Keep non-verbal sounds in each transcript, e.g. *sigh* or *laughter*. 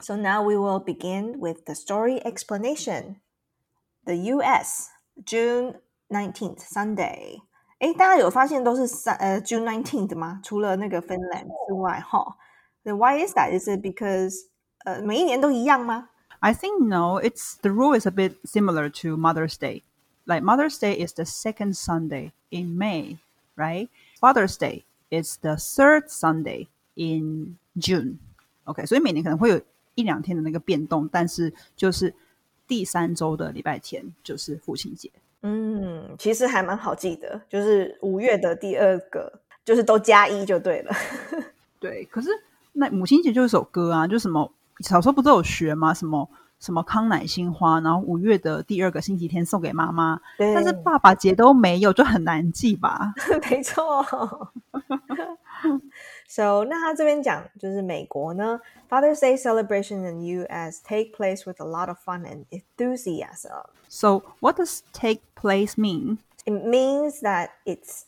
So now we will begin with the story explanation. The U.S. June nineteenth Sunday. 诶，大家有发现都是三呃 June nineteenth 吗？除了那个 Finland 之外，哈。Then why is that? Is it because 呃每一年都一样吗？ I think no, it's the rule is a bit similar to Mother's Day. Like Mother's Day is the second Sunday in May, right? Father's Day is the third Sunday in June. OK，所以每年可能会有 一两天的那个变动，但是就是第三周的礼拜天就是父亲节。嗯，其实还蛮好记的，就是五月的第二个，就是都加一就对了。*laughs* 对，可是那母亲节就有一首歌啊，就什么小时候不都有学吗？什么什么康乃馨花，然后五月的第二个星期天送给妈妈，对但是爸爸节都没有，就很难记吧？*laughs* 没错。*laughs* so 那他这边讲就是美国呢，Father's Day celebration in U.S. take place with a lot of fun and enthusiasm. So what does take place mean? It means that it's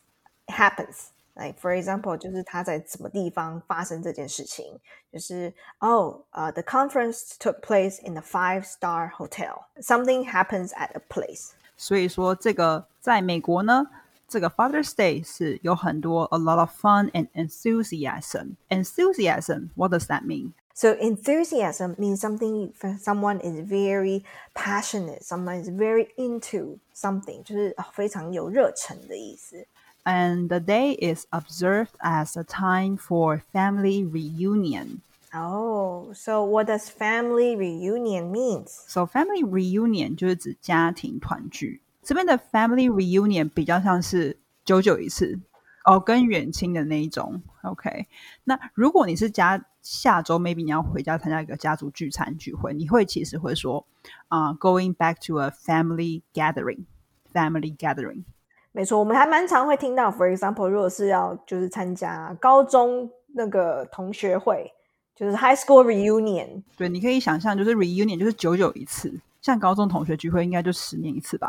it happens. Like for example，就是他在什么地方发生这件事情，就是哦，呃、t h e conference took place in a five-star hotel. Something happens at a place. 所以说这个在美国呢， 这个 Father's Day 是有很多 a lot of fun and enthusiasm. Enthusiasm, what does that mean? So enthusiasm means something someone is very passionate, someone is very into something，就是哦非常有热忱的意思。 And the day is observed as a time for family reunion. Oh, so what does family reunion means? So family reunion 就是指家庭团聚。 这边的 family reunion 比较像是久久一次哦，跟远亲的那一种。OK，那如果你是家下周 maybe 你要回家参加一个家族聚餐聚会，你会其实会说啊、g o i n g back to a family gathering，family gathering。没错，我们还蛮常会听到，for example，如果是要就是参加高中那个同学会，就是 high school reunion，对，你可以想象，就是 reunion 就是久久一次，像高中同学聚会应该就十年一次吧。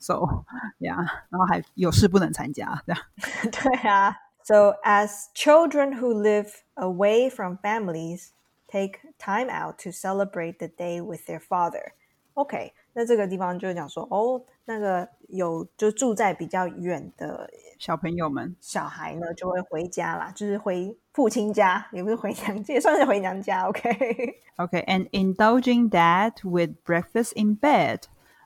So yeah，然后还有事不能参加，这样。对啊。So *laughs* as children who live away from families take time out to celebrate the day with their father. OK， 那这个地方就是讲说，哦，那个有就住在比较远的小朋友们，小孩呢，就会回家啦，就是回父亲家，也不是回娘家，也算是回娘家。OK， Okay, and *laughs* indulging that with breakfast in bed.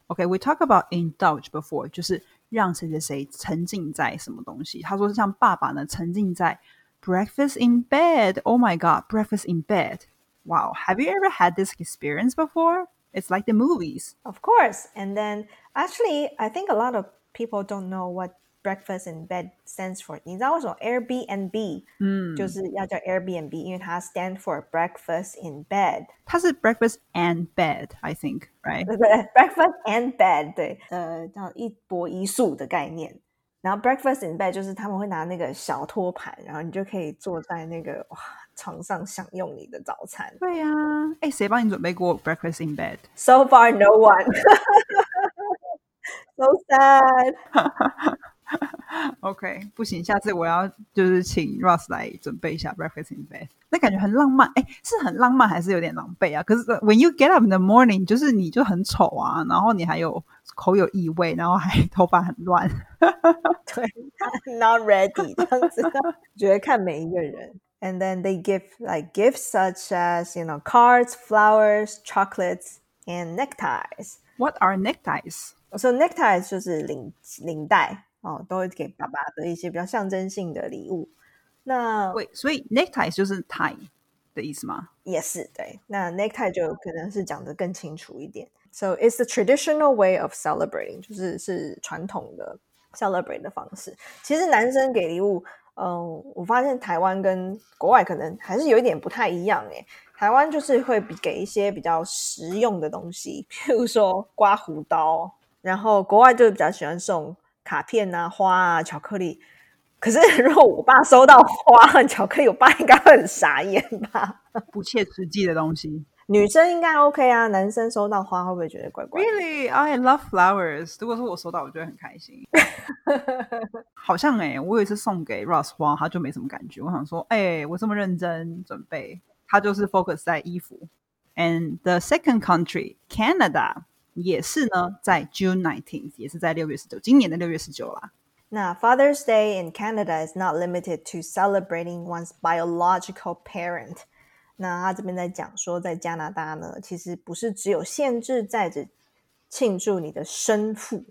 Okay, we talk about indulge before，就是让谁谁谁沉浸在什么东西。他说像爸爸呢，沉浸在 breakfast in bed. Oh my god, breakfast in bed. Wow, have you ever had this experience before? It's like the movies. Of course. And then actually, I think a lot of people don't know what breakfast in bed stands for. 你知道为什么 Airbnb 嗯，就是要叫 Airbnb，因为它 stand for breakfast in bed，它是 breakfast and bed, I think, right? 对不对？breakfast *laughs* and bed，对，呃，叫一博一宿的概念。 然后 breakfast in bed 就是他们会拿那个小托盘，然后你就可以坐在那个哇床上享用你的早餐。对呀、哎，谁帮你准备过 breakfast in bed？So far, no one. so sad. *laughs* OK，不行，下次我要就是请 Ross 来准备一下 breakfast in bed，那感觉很浪漫，哎，是很浪漫还是有点狼狈啊？可是 when you get up in the morning，就是你就很丑啊，然后你还有口有异味，然后还头发很乱。对，not *laughs* ready *laughs* 这样子，觉得看每一个人。And then they give like gifts such as you know cards, flowers, chocolates, and neckties. What are neckties？ So neckties 就是领领带 哦，都会给爸爸的一些比较象征性的礼物。那对，所以 neckties 就是 tie 的意思吗？也是对，那 necktie 就可能是讲的更清楚一点。So it's the traditional way of celebrating，就是是传统的 celebrate 的方式。其实男生给礼物，嗯、我发现台湾跟国外可能还是有一点不太一样诶。台湾就是会比给一些比较实用的东西，譬如说刮胡刀，然后国外就比较喜欢送卡片啊、花啊、巧克力。可是 *laughs* 如果我爸收到花和巧克力，我爸应该会很傻眼吧？*laughs* 不切实际的东西。女生应该 OK 啊，男生收到花会不会觉得怪怪的？Really, I love flowers. 如果说我收到，我就会很开心。*laughs* 好像哎、我有一次送给 Ross 花，他就没什么感觉。我想说，哎、我这么认真准备，他就是 focus 在衣服。And the second country, Canada, 也是呢，在 June nineteenth，也是在六月十九，今年的六月十九啦。那 Father's Day in Canada is not limited to celebrating one's biological parent。那他这边在讲说，在加拿大呢，其实不是只有限制在着庆祝你的生父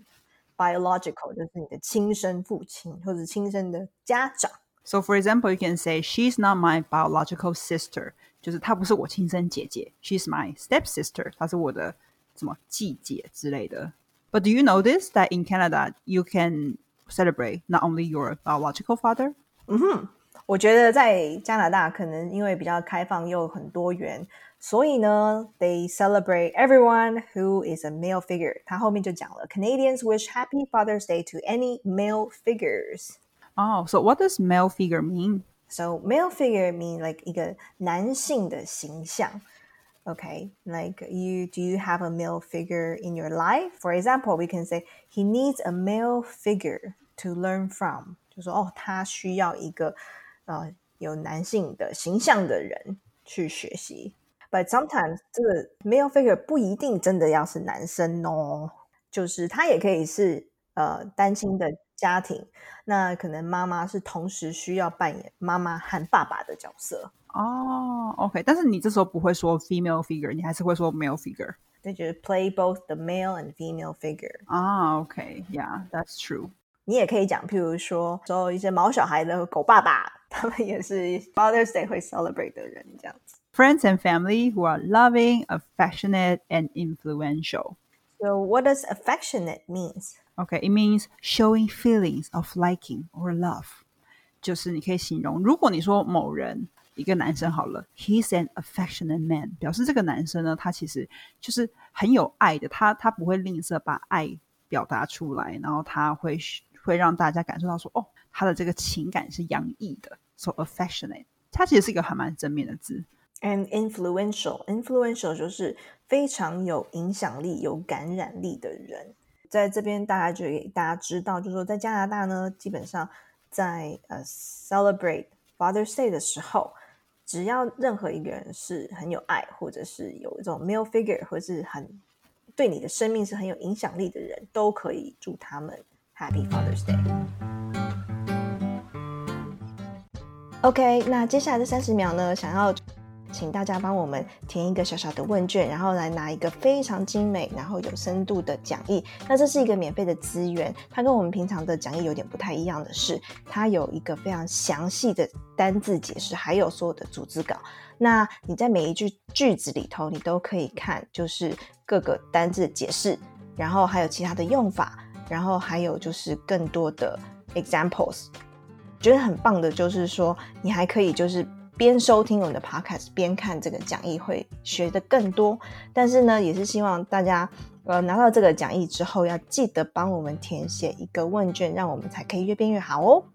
（biological） 就是你的亲生父亲或者亲生的家长。So for example, you can say she's not my biological sister，就是她不是我亲生姐姐。She's my stepsister，她是我的 什么继姐之类的。But do you know this that in Canada you can celebrate not only your biological father? 嗯哼，我觉得在加拿大可能因为比较开放又很多元，所以呢，they celebrate everyone who is a male figure。他后面就讲了，Canadians wish Happy Father's Day to any male figures。Oh, so what does male figure mean? So male figure mean like 一个男性的形象。 Okay, like you, do you have a male figure in your life? For example, we can say he needs a male figure to learn from. 就说哦，他需要一个呃有男性的形象的人去学习。But sometimes 这个 male figure 不一定真的要是男生哦，就是他也可以是呃单亲的家庭，那可能妈妈是同时需要扮演妈妈和爸爸的角色。哦 ，OK，但是你这时候不会说 female figure，你还是会说 male figure。那就是 play both the male and female figure。啊，OK，Yeah，that's true。你也可以讲，譬如说，说一些毛小孩的狗爸爸，他们也是 Father's Day 会 celebrate 的人，这样子。Friends and family who are loving, affectionate, and influential. So, what does affectionate means? Okay, it means showing feelings of liking or love. 就是你可以形容，如果你说某人 一个男生好了，He's an affectionate man，表示这个男生呢，他其实就是很有爱的，他他不会吝啬把爱表达出来，然后他会会让大家感受到说，哦，他的这个情感是洋溢的，so affectionate，他其实是一个还蛮正面的字。An influential，influential 就是非常有影响力、有感染力的人。在这边，大家就给大家知道，就是说在加拿大呢，基本上在呃 celebrate Father's Day 的时候。只要任何一个人是很有爱，或者是有一种 male figure，或是很对你的生命是很有影响力的人，都可以祝他们 Happy Father's Day。OK，那接下来的三十秒呢，想要。请大家帮我们填一个小小的问卷，然后来拿一个非常精美、然后有深度的讲义。那这是一个免费的资源，它跟我们平常的讲义有点不太一样的是，它有一个非常详细的单字解释，还有所有的组织稿。那你在每一句句子里头，你都可以看，就是各个单字解释，然后还有其他的用法，然后还有就是更多的 examples。觉得很棒的就是说，你还可以就是。边收听我们的 podcast 边看这个讲义会学的更多，但是呢，也是希望大家呃拿到这个讲义之后，要记得帮我们填写一个问卷，让我们才可以越变越好哦。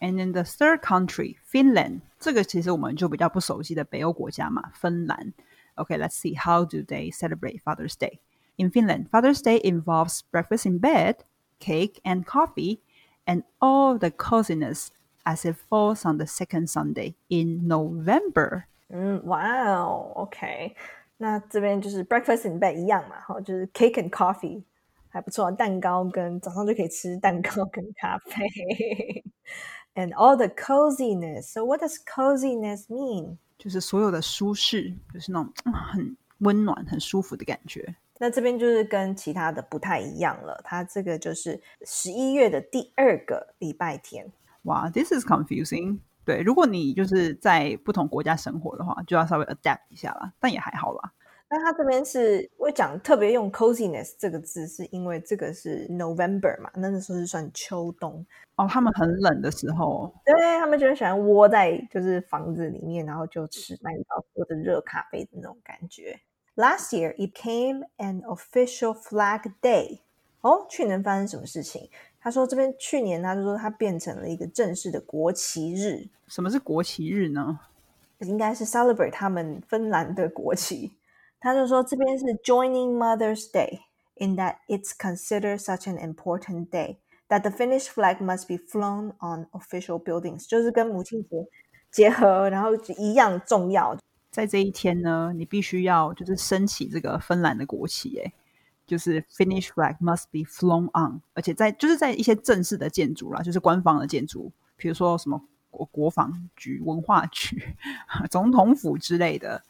And in the third country, Finland，这个其实我们就比较不熟悉的北欧国家嘛，芬兰。Okay, let's see how do they celebrate Father's Day. In Finland, Father's Day involves breakfast in bed cake and coffee, and all the coziness as it falls on the second Sunday in November. 嗯，哇哦，OK，那这边就是 breakfast in bed 一样嘛，哈，就是 cake and coffee，还不错，蛋糕跟早上就可以吃蛋糕跟咖啡。And all *laughs* the coziness. So what does coziness mean? 就是所有的舒适，就是那种很温暖、很舒服的感觉。 那这边就是跟其他的不太一样了，它这个就是十一月的第二个礼拜天。哇，this is confusing。对，如果你就是在不同国家生活的话，就要稍微 adapt 一下啦，但也还好啦。那他这边是我讲特别用 coziness 这个字，是因为这个是 November 嘛，那个时候是算秋冬哦，他们很冷的时候，对他们就喜欢窝在就是房子里面，然后就吃蛋糕、喝着热咖啡的那种感觉。Last year, it became an official flag day. 哦，去年发生什么事情？他说这边去年他就说它变成了一个正式的国旗日。什么是国旗日呢？应该是 celebrate 他们芬兰的国旗。他就说这边是 Joining Mother's Day in that it's considered such an important day that the Finnish flag must be flown on official buildings，就是跟母亲节结合，然后一样重要。 在这一天呢，你必须要就是升起这个芬兰的国旗，哎，就是 Finnish flag must be flown on，而且在就是在一些正式的建筑啦，就是官方的建筑，比如说什么国国防局、文化局、*laughs* 总统府之类的。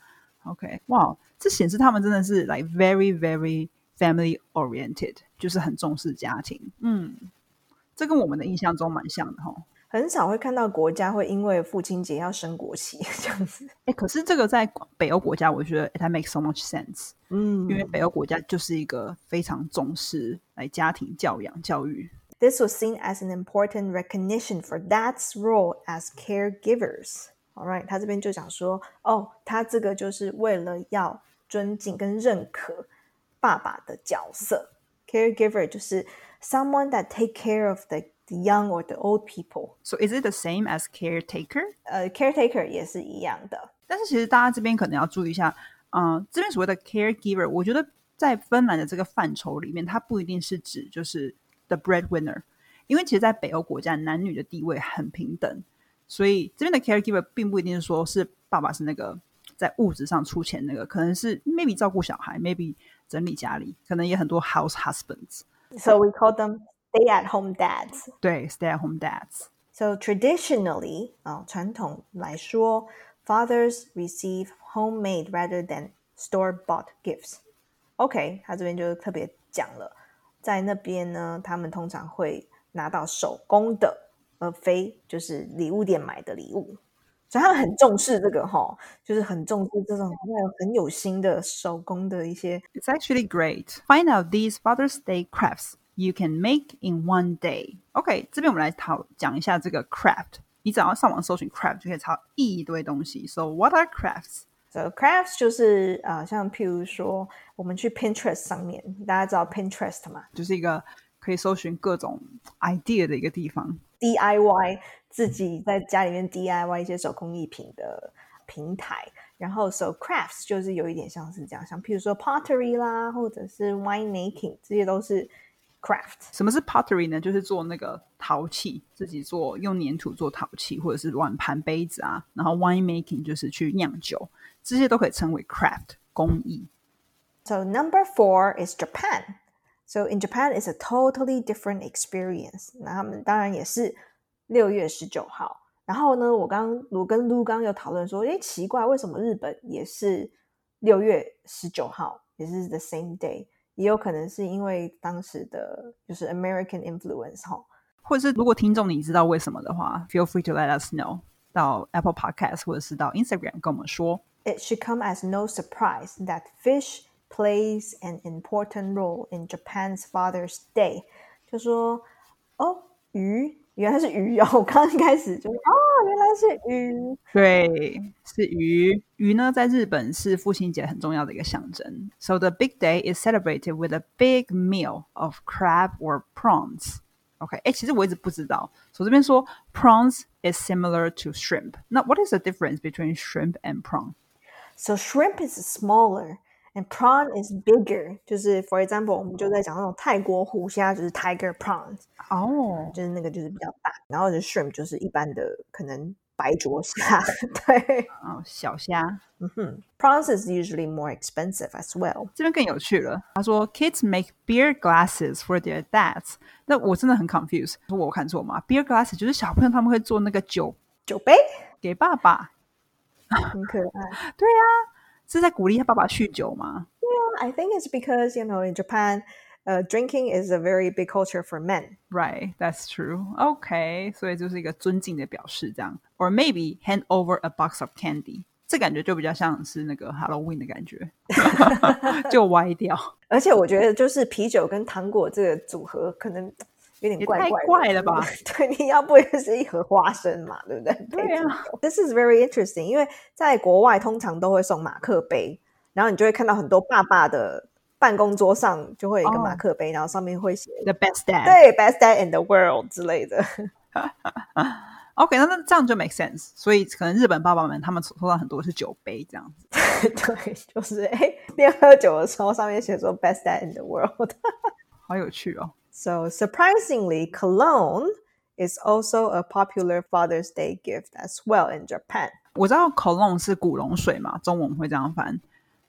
OK，哇，这显示他们真的是 like very very family oriented，就是很重视家庭。嗯，这跟我们的印象中蛮像的哈。很少会看到国家会因为父亲节要升国旗这样子。哎，可是这个在北欧国家，我觉得 it *laughs* makes so much sense。嗯，因为北欧国家就是一个非常重视来家庭教养教育。This was seen as an important recognition for dad's role as caregivers. All right，他这边就讲说，哦，他这个就是为了要尊敬跟认可爸爸的角色。Caregiver 就是 someone that take care of the the young or the old people. So is it the same as caretaker? 呃，caretaker 也是一样的。但是其实大家这边可能要注意一下，嗯、呃，这边所谓的 caregiver，我觉得在芬兰的这个范畴里面，它不一定是指就是 the breadwinner，因为其实，在北欧国家，男女的地位很平等，所以这边的 caregiver 并不一定是说是爸爸是那个在物质上出钱那个，可能是 maybe 照顾小孩，maybe 整理家里，可能也很多 house husbands。 So we call them stay-at-home dads. 对，stay-at-home dads。 So traditionally, 啊、传统来说，fathers receive homemade rather than store-bought gifts. OK，他这边就特别讲了，在那边呢，他们通常会拿到手工的，而非就是礼物店买的礼物。所以他们很重视这个哈，就是很重视这种很有心的手工的一些 It's actually great. Find out these Father's Day crafts you can make in one day. OK，这边我们来讨讲一下这个 craft。你只要上网搜寻 craft 就可以查到一堆东西。So what are crafts? So crafts 就是呃，像譬如说，我们去 Pinterest 上面，大家知道 Pinterest 嘛就是一个可以搜寻各种 idea 的一个地方。？DIY 自己在家里面 DIY 一些手工艺品的平台。然后，so crafts 就是有一点像是这样，像譬如说 pottery 啦，或者是 wine making，这些都是 craft。什么是 pottery 呢？就是做那个陶器，自己做用粘土做陶器，或者是碗盘杯子啊。然后 wine making 就是去酿酒，这些都可以称为 craft 工艺。So number four is Japan. So in Japan, it's a totally different experience. 那他们当然也是六月十九号。然后呢，我刚我跟卢刚有讨论说，诶，奇怪，为什么日本也是六月十九号，也是 the same day？也有可能是因为当时的就是 American influence 哈。或者是如果听众你知道为什么的话，feel free to let us know 到 Apple Podcast 或者是到 Instagram 跟我们说。 It should come as no surprise that fish plays an important role in Japan's Father's Day。就说哦，鱼 原来是鱼哦！我刚刚开始就哦，原来是鱼。对，是鱼。鱼呢，在日本是父亲节很重要的一个象征。So the big day is celebrated with a big meal of crab or prawns. OK，哎，其实我一直不知道。所以这边说 prawns is similar to shrimp. 那 what is the difference between shrimp and prawn? So shrimp is smaller And prawn is bigger。就是 for example，我们就在讲那种泰国虎虾，就是 tiger prawns，哦，就是那个就是比较大，然后的 shrimp 就是一般的可能白灼虾。对，哦，小虾。嗯哼，prawns is usually more expensive as well。这边更有趣了，他说 kids make beer glasses for their dads。那我真的很 confused，说我看错吗？beer glasses 就是小朋友他们会做那个酒酒杯给爸爸，很可爱。对啊，是在鼓励他爸爸酗酒吗？ I think it's because you know in Japan, uh, drinking is a very big culture for men. Right, that's true. OK，所以就是一个尊敬的表示，这样。Or maybe hand over a box of candy，这感觉就比较像是那个 Halloween 的感觉，就歪掉，而且我觉得就是啤酒跟糖果这个组合可能 *laughs* *laughs* 有点怪怪的怪了吧？对，你要不就是一盒花生嘛，对不对？*laughs* 对啊。This is very interesting，因为在国外通常都会送马克杯，然后你就会看到很多爸爸的办公桌上就会有一个哦马克杯，然后上面会写 The best dad。对 best dad in the world 之类的。*laughs* OK，那那这样就 make sense。所以可能日本爸爸们他们收到很多是酒杯这样子。*laughs* 对，就是哎，边喝酒的时候上面写说 best dad in the world。好有趣哦。So surprisingly, cologne is also a popular Father's Day gift as well in Japan. 我知道 cologne 是古龙水嘛，中文会这样翻，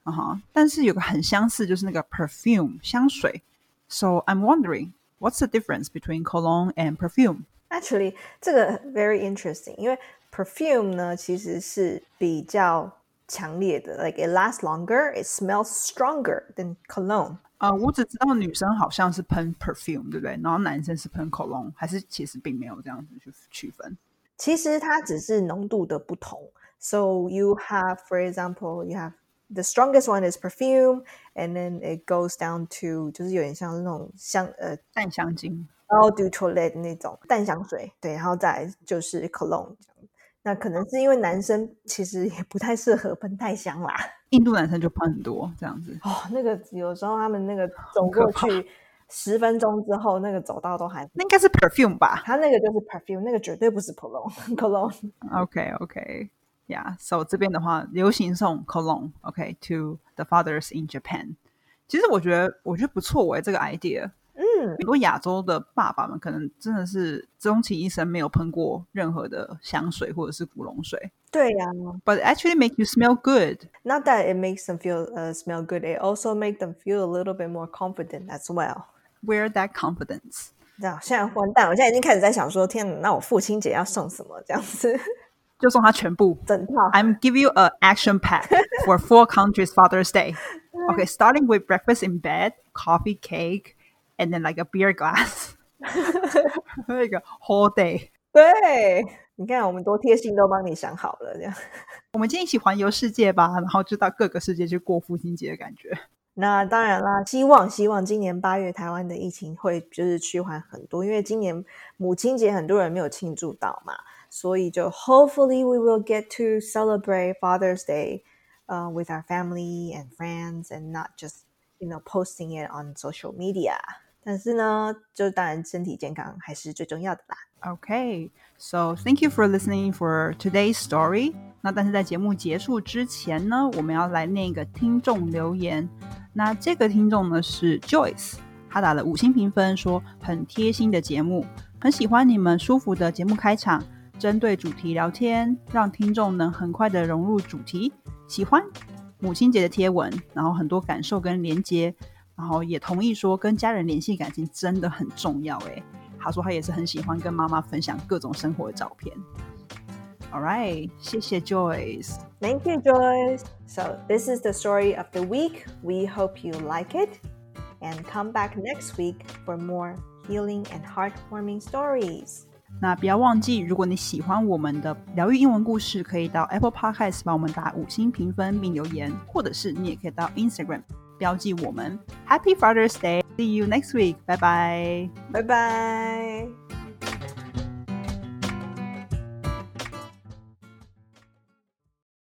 啊哈。但是有个很相似，就是那个 perfume 香水。So I'm wondering, what's the difference between cologne and perfume? Actually，这个 very interesting，因为 perfume 呢其实是比较强烈的，like it lasts longer, it smells stronger than cologne。 啊，我只知道女生好像是喷 perfume，对不对？然后男生是喷 cologne，还是其实并没有这样子去区分？其实它只是浓度的不同。So you have, for example, you have the strongest one is perfume, and then it goes down to 就是有点像那种香呃淡香精，然后 do toilet 那种淡香水，对，然后再就是 cologne。那可能是因为男生其实也不太适合喷太香啦。*laughs* 印度男生就喷很多这样子哦，那个有时候他们那个走过去十分钟之后，那个走道都还那应该是 perfume 吧？他那个就是 perfume，那个绝对不是 cologne。*laughs* cologne。OK OK，Yeah，So 这边的话，流行送 cologne，OK，to the fathers in Japan。其实我觉得我觉得不错哎，这个 idea。嗯，很多亚洲的爸爸们可能真的是终其一生没有喷过任何的香水或者是古龙水。对呀，But actually make you smell good. Not that it makes them feel uh smell good, it also make them feel a little bit more confident as well. Where that confidence? 这样现在完蛋，我现在已经开始在想说，天哪，那我父亲节要送什么？这样子就送他全部整套。I'm give you a action pack for four countries Father's Day. Okay, starting with breakfast in bed, coffee, cake and then like a beer glass，*laughs* 那个 whole day。对，你看我们多贴心，都帮你想好了这样。我们今天一起环游世界吧，然后就到各个世界去过父亲节的感觉。那当然啦，希望希望今年八月台湾的疫情会就是趋缓很多，因为今年母亲节很多人没有庆祝到嘛，所以就 hopefully *laughs* we will get to celebrate Father's Day, uh, with our family and friends, and not just you know posting it on social media. 但是呢，就当然身体健康还是最重要的啦。Okay, so thank you for listening for today's story. 那但是在节目结束之前呢，我们要来念一个听众留言。那这个听众呢是 Joyce，他打了五星评分，说很贴心的节目，很喜欢你们舒服的节目开场，针对主题聊天，让听众能很快的融入主题。喜欢母亲节的贴文，然后很多感受跟连接。然后也同意说，跟家人联系感情真的很重要。哎，他说他也是很喜欢跟妈妈分享各种生活的照片。All right，谢谢 Joyce。Thank you, Joyce. So this is the story of the week. We hope you like it, and come back next week for more healing and heartwarming stories. 那不要忘记，如果你喜欢我们的疗愈英文故事，可以到 Apple Podcast 帮我们打五星评分并留言，或者是你也可以到 Instagram。标记我们。Happy Father's Day! See you next week. 拜拜。拜拜。